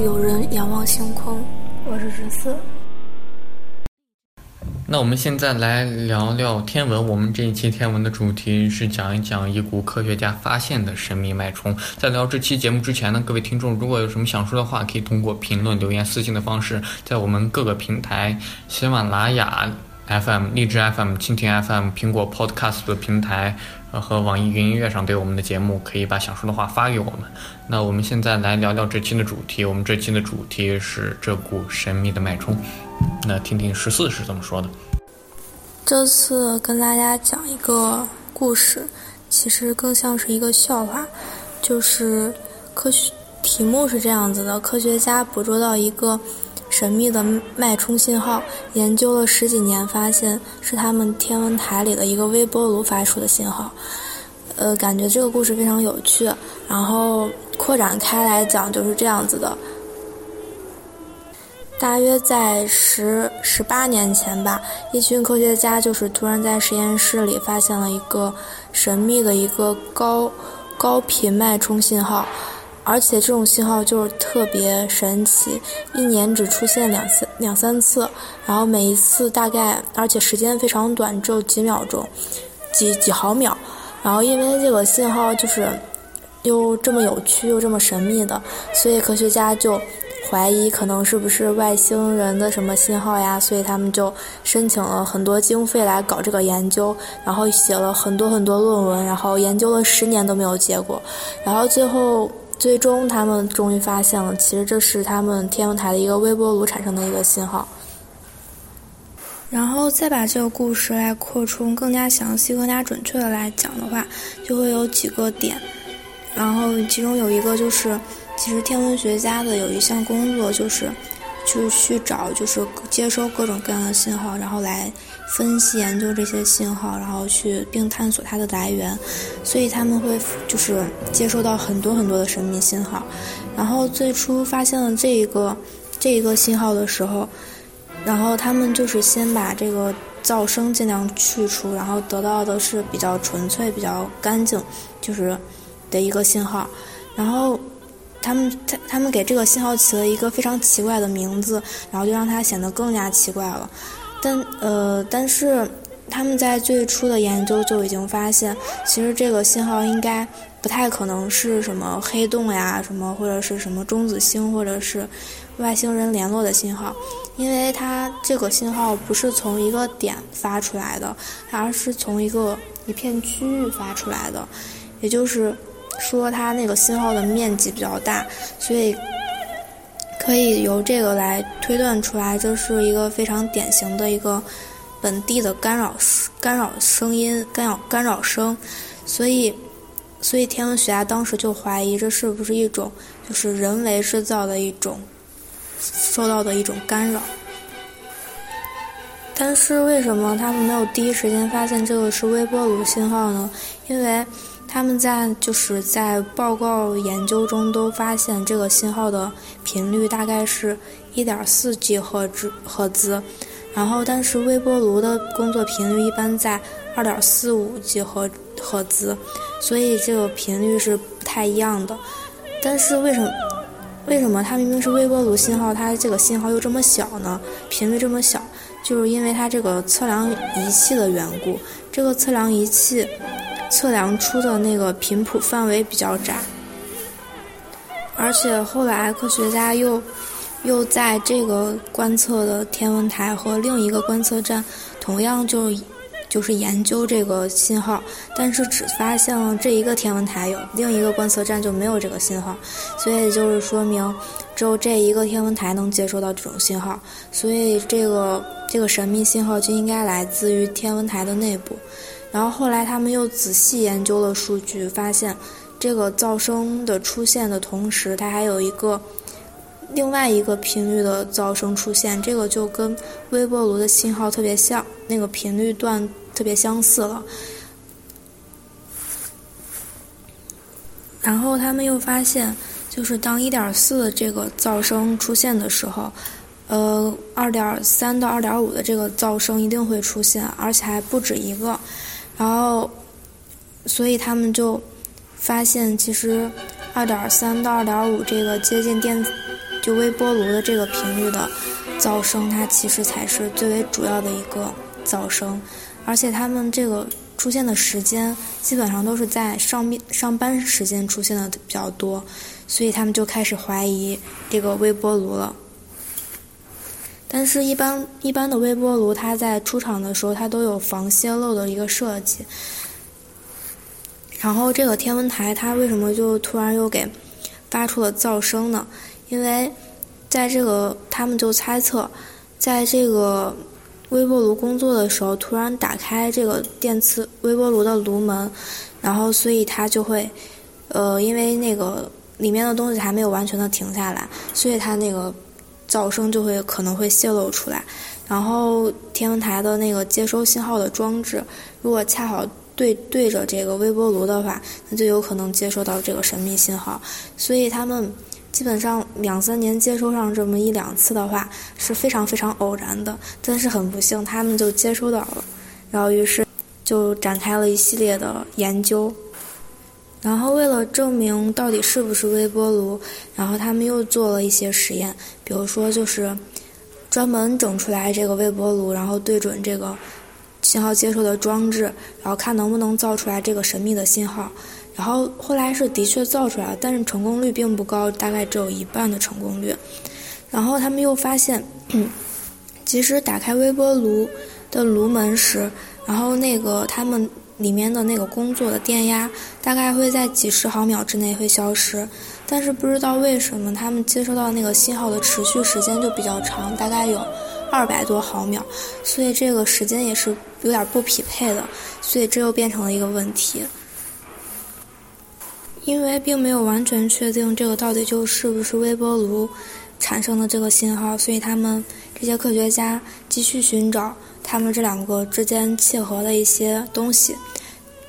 有人仰望星空。我是十四。那我们现在来聊聊天文。我们这一期天文的主题是讲一讲一股科学家发现的神秘脉冲。在聊这期节目之前呢，各位听众如果有什么想说的话，可以通过评论、留言、私信的方式，在我们各个平台喜马拉雅 FM、荔枝 FM、蜻蜓 FM、苹果 Podcast 的平台和网易云音乐上对我们的节目，可以把想说的话发给我们。那我们现在来聊聊这期的主题。我们这期的主题是这股神秘的脉冲。那听听十四是怎么说的。这次跟大家讲一个故事，其实更像是一个笑话。就是科学题目是这样子的：科学家捕捉到一个神秘的脉冲信号，研究了十几年，发现是他们天文台里的一个微波炉发出的信号。呃，感觉这个故事非常有趣。然后扩展开来讲，就是这样子的。大约在十十八年前吧，一群科学家就是突然在实验室里发现了一个神秘的一个高高频脉冲信号，而且这种信号就是特别神奇，一年只出现两次两三次，然后每一次大概而且时间非常短，只有几秒钟，几几毫秒，然后因为这个信号就是又这么有趣又这么神秘的，所以科学家就。怀疑可能是不是外星人的什么信号呀，所以他们就申请了很多经费来搞这个研究，然后写了很多很多论文，然后研究了十年都没有结果，然后最后最终他们终于发现了，其实这是他们天文台的一个微波炉产生的一个信号。然后再把这个故事来扩充更加详细、更加准确的来讲的话，就会有几个点，然后其中有一个就是。其实天文学家的有一项工作就是，就去找，就是接收各种各样的信号，然后来分析研究这些信号，然后去并探索它的来源。所以他们会就是接收到很多很多的神秘信号。然后最初发现了这一个这一个信号的时候，然后他们就是先把这个噪声尽量去除，然后得到的是比较纯粹、比较干净，就是的一个信号。然后。他们他他们给这个信号起了一个非常奇怪的名字，然后就让它显得更加奇怪了。但呃，但是他们在最初的研究就已经发现，其实这个信号应该不太可能是什么黑洞呀，什么或者是什么中子星或者是外星人联络的信号，因为它这个信号不是从一个点发出来的，而是从一个一片区域发出来的，也就是。说它那个信号的面积比较大，所以可以由这个来推断出来，这是一个非常典型的一个本地的干扰干扰声音干扰干扰声，所以所以天文学家当时就怀疑这是不是一种就是人为制造的一种受到的一种干扰。但是为什么他们没有第一时间发现这个是微波炉信号呢？因为他们在就是在报告研究中都发现这个信号的频率大概是一点四 G 赫兹赫兹，然后但是微波炉的工作频率一般在二点四五 G 赫赫兹，所以这个频率是不太一样的。但是为什么为什么它明明是微波炉信号，它这个信号又这么小呢？频率这么小，就是因为它这个测量仪器的缘故。这个测量仪器。测量出的那个频谱范围比较窄，而且后来科学家又又在这个观测的天文台和另一个观测站，同样就就是研究这个信号，但是只发现了这一个天文台有，另一个观测站就没有这个信号，所以就是说明只有这一个天文台能接收到这种信号，所以这个这个神秘信号就应该来自于天文台的内部。然后后来他们又仔细研究了数据，发现这个噪声的出现的同时，它还有一个另外一个频率的噪声出现，这个就跟微波炉的信号特别像，那个频率段特别相似了。然后他们又发现，就是当一点四的这个噪声出现的时候，呃，二点三到二点五的这个噪声一定会出现，而且还不止一个。然后，所以他们就发现，其实二点三到二点五这个接近电，就微波炉的这个频率的噪声，它其实才是最为主要的一个噪声，而且他们这个出现的时间基本上都是在上面上班时间出现的比较多，所以他们就开始怀疑这个微波炉了。但是，一般一般的微波炉，它在出厂的时候，它都有防泄漏的一个设计。然后，这个天文台它为什么就突然又给发出了噪声呢？因为在这个他们就猜测，在这个微波炉工作的时候，突然打开这个电磁微波炉的炉门，然后所以它就会，呃，因为那个里面的东西还没有完全的停下来，所以它那个。噪声就会可能会泄露出来，然后天文台的那个接收信号的装置，如果恰好对对着这个微波炉的话，那就有可能接收到这个神秘信号。所以他们基本上两三年接收上这么一两次的话是非常非常偶然的，但是很不幸他们就接收到了，然后于是就展开了一系列的研究。然后为了证明到底是不是微波炉，然后他们又做了一些实验，比如说就是专门整出来这个微波炉，然后对准这个信号接收的装置，然后看能不能造出来这个神秘的信号。然后后来是的确造出来了，但是成功率并不高，大概只有一半的成功率。然后他们又发现，即使打开微波炉的炉门时，然后那个他们。里面的那个工作的电压大概会在几十毫秒之内会消失，但是不知道为什么他们接收到那个信号的持续时间就比较长，大概有二百多毫秒，所以这个时间也是有点不匹配的，所以这又变成了一个问题。因为并没有完全确定这个到底就是不是微波炉产生的这个信号，所以他们这些科学家继续寻找。他们这两个之间契合的一些东西，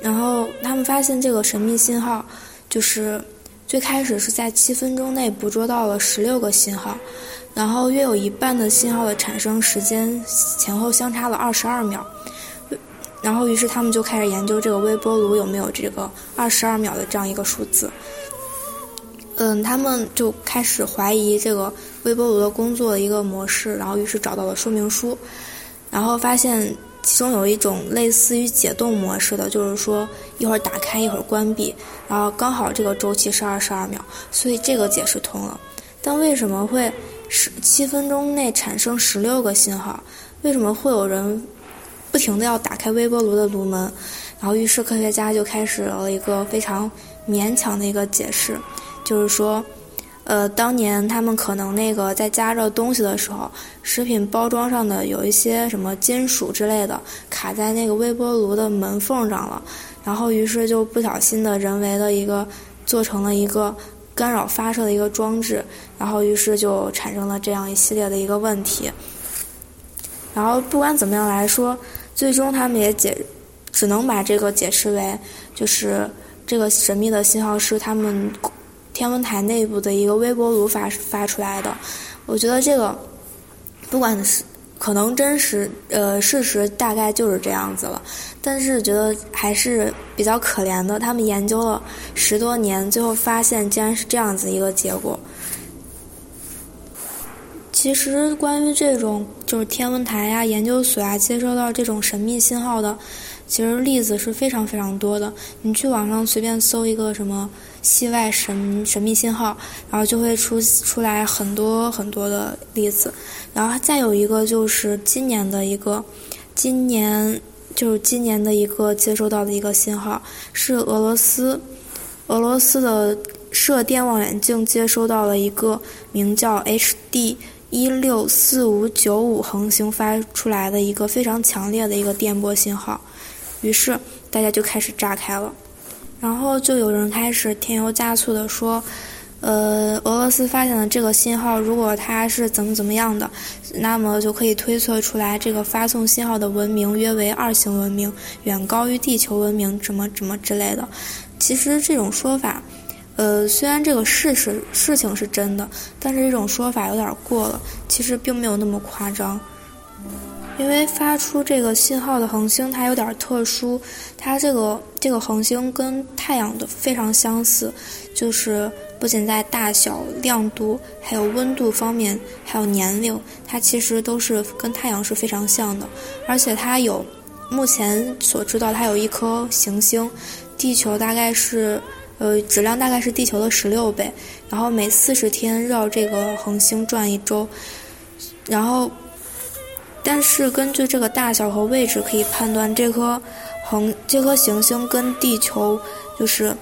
然后他们发现这个神秘信号，就是最开始是在七分钟内捕捉到了十六个信号，然后约有一半的信号的产生时间前后相差了二十二秒，然后于是他们就开始研究这个微波炉有没有这个二十二秒的这样一个数字，嗯，他们就开始怀疑这个微波炉的工作的一个模式，然后于是找到了说明书。然后发现其中有一种类似于解冻模式的，就是说一会儿打开一会儿关闭，然后刚好这个周期是二十二秒，所以这个解释通了。但为什么会十七分钟内产生十六个信号？为什么会有人不停的要打开微波炉的炉门？然后于是科学家就开始了一个非常勉强的一个解释，就是说。呃，当年他们可能那个在加热东西的时候，食品包装上的有一些什么金属之类的卡在那个微波炉的门缝上了，然后于是就不小心的人为的一个做成了一个干扰发射的一个装置，然后于是就产生了这样一系列的一个问题。然后不管怎么样来说，最终他们也解只能把这个解释为就是这个神秘的信号是他们。天文台内部的一个微波炉发发出来的，我觉得这个不管是可能真实，呃，事实大概就是这样子了。但是觉得还是比较可怜的，他们研究了十多年，最后发现竟然是这样子一个结果。其实关于这种就是天文台呀、研究所啊接收到这种神秘信号的。其实例子是非常非常多的，你去网上随便搜一个什么“系外神神秘信号”，然后就会出出来很多很多的例子。然后再有一个就是今年的一个，今年就是今年的一个接收到的一个信号，是俄罗斯俄罗斯的射电望远镜接收到了一个名叫 HD 一六四五九五恒星发出来的一个非常强烈的一个电波信号。于是大家就开始炸开了，然后就有人开始添油加醋的说，呃，俄罗斯发现的这个信号，如果它是怎么怎么样的，那么就可以推测出来，这个发送信号的文明约为二型文明，远高于地球文明，怎么怎么之类的。其实这种说法，呃，虽然这个事实事情是真的，但是这种说法有点过了，其实并没有那么夸张。因为发出这个信号的恒星它有点特殊，它这个这个恒星跟太阳的非常相似，就是不仅在大小、亮度，还有温度方面，还有年龄，它其实都是跟太阳是非常像的。而且它有，目前所知道，它有一颗行星，地球大概是，呃，质量大概是地球的十六倍，然后每四十天绕这个恒星转一周，然后，但是根据这个大小和位置可以判断这颗。恒这颗行星跟地球就是，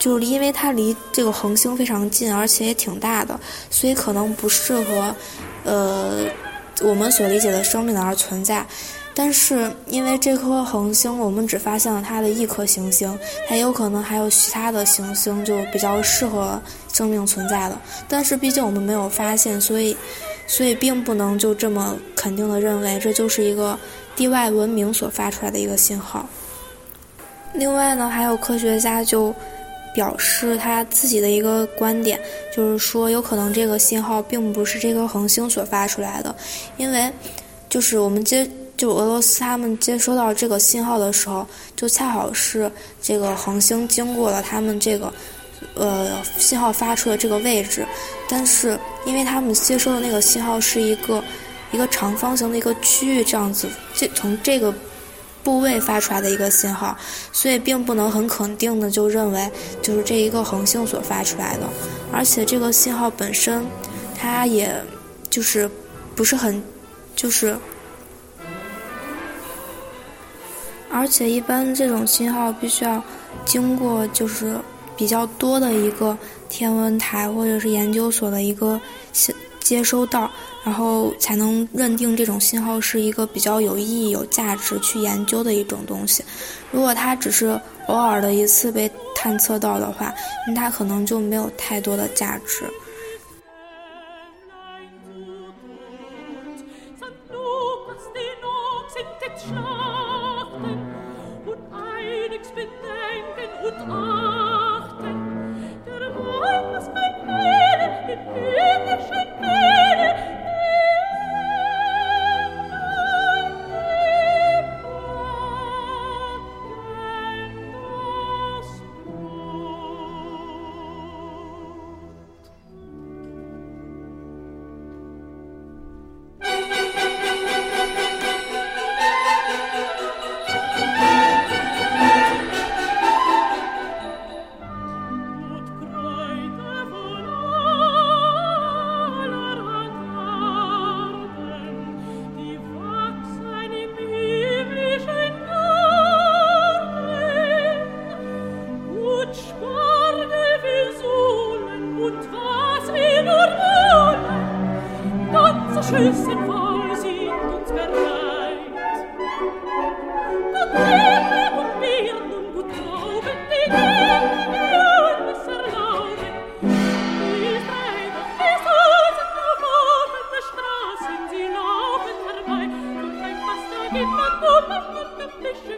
就是因为它离这个恒星非常近，而且也挺大的，所以可能不适合，呃，我们所理解的生命而存在。但是因为这颗恒星，我们只发现了它的一颗行星，它有可能还有其他的行星就比较适合生命存在的。但是毕竟我们没有发现，所以，所以并不能就这么肯定的认为这就是一个。地外文明所发出来的一个信号。另外呢，还有科学家就表示他自己的一个观点，就是说有可能这个信号并不是这颗恒星所发出来的，因为就是我们接就俄罗斯他们接收到这个信号的时候，就恰好是这个恒星经过了他们这个呃信号发出的这个位置，但是因为他们接收的那个信号是一个。一个长方形的一个区域，这样子，这从这个部位发出来的一个信号，所以并不能很肯定的就认为就是这一个恒星所发出来的，而且这个信号本身，它也就是不是很，就是，而且一般这种信号必须要经过就是比较多的一个天文台或者是研究所的一个接接收到。然后才能认定这种信号是一个比较有意义、有价值去研究的一种东西。如果它只是偶尔的一次被探测到的话，那它可能就没有太多的价值。Schüssen vor Oh,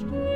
finished.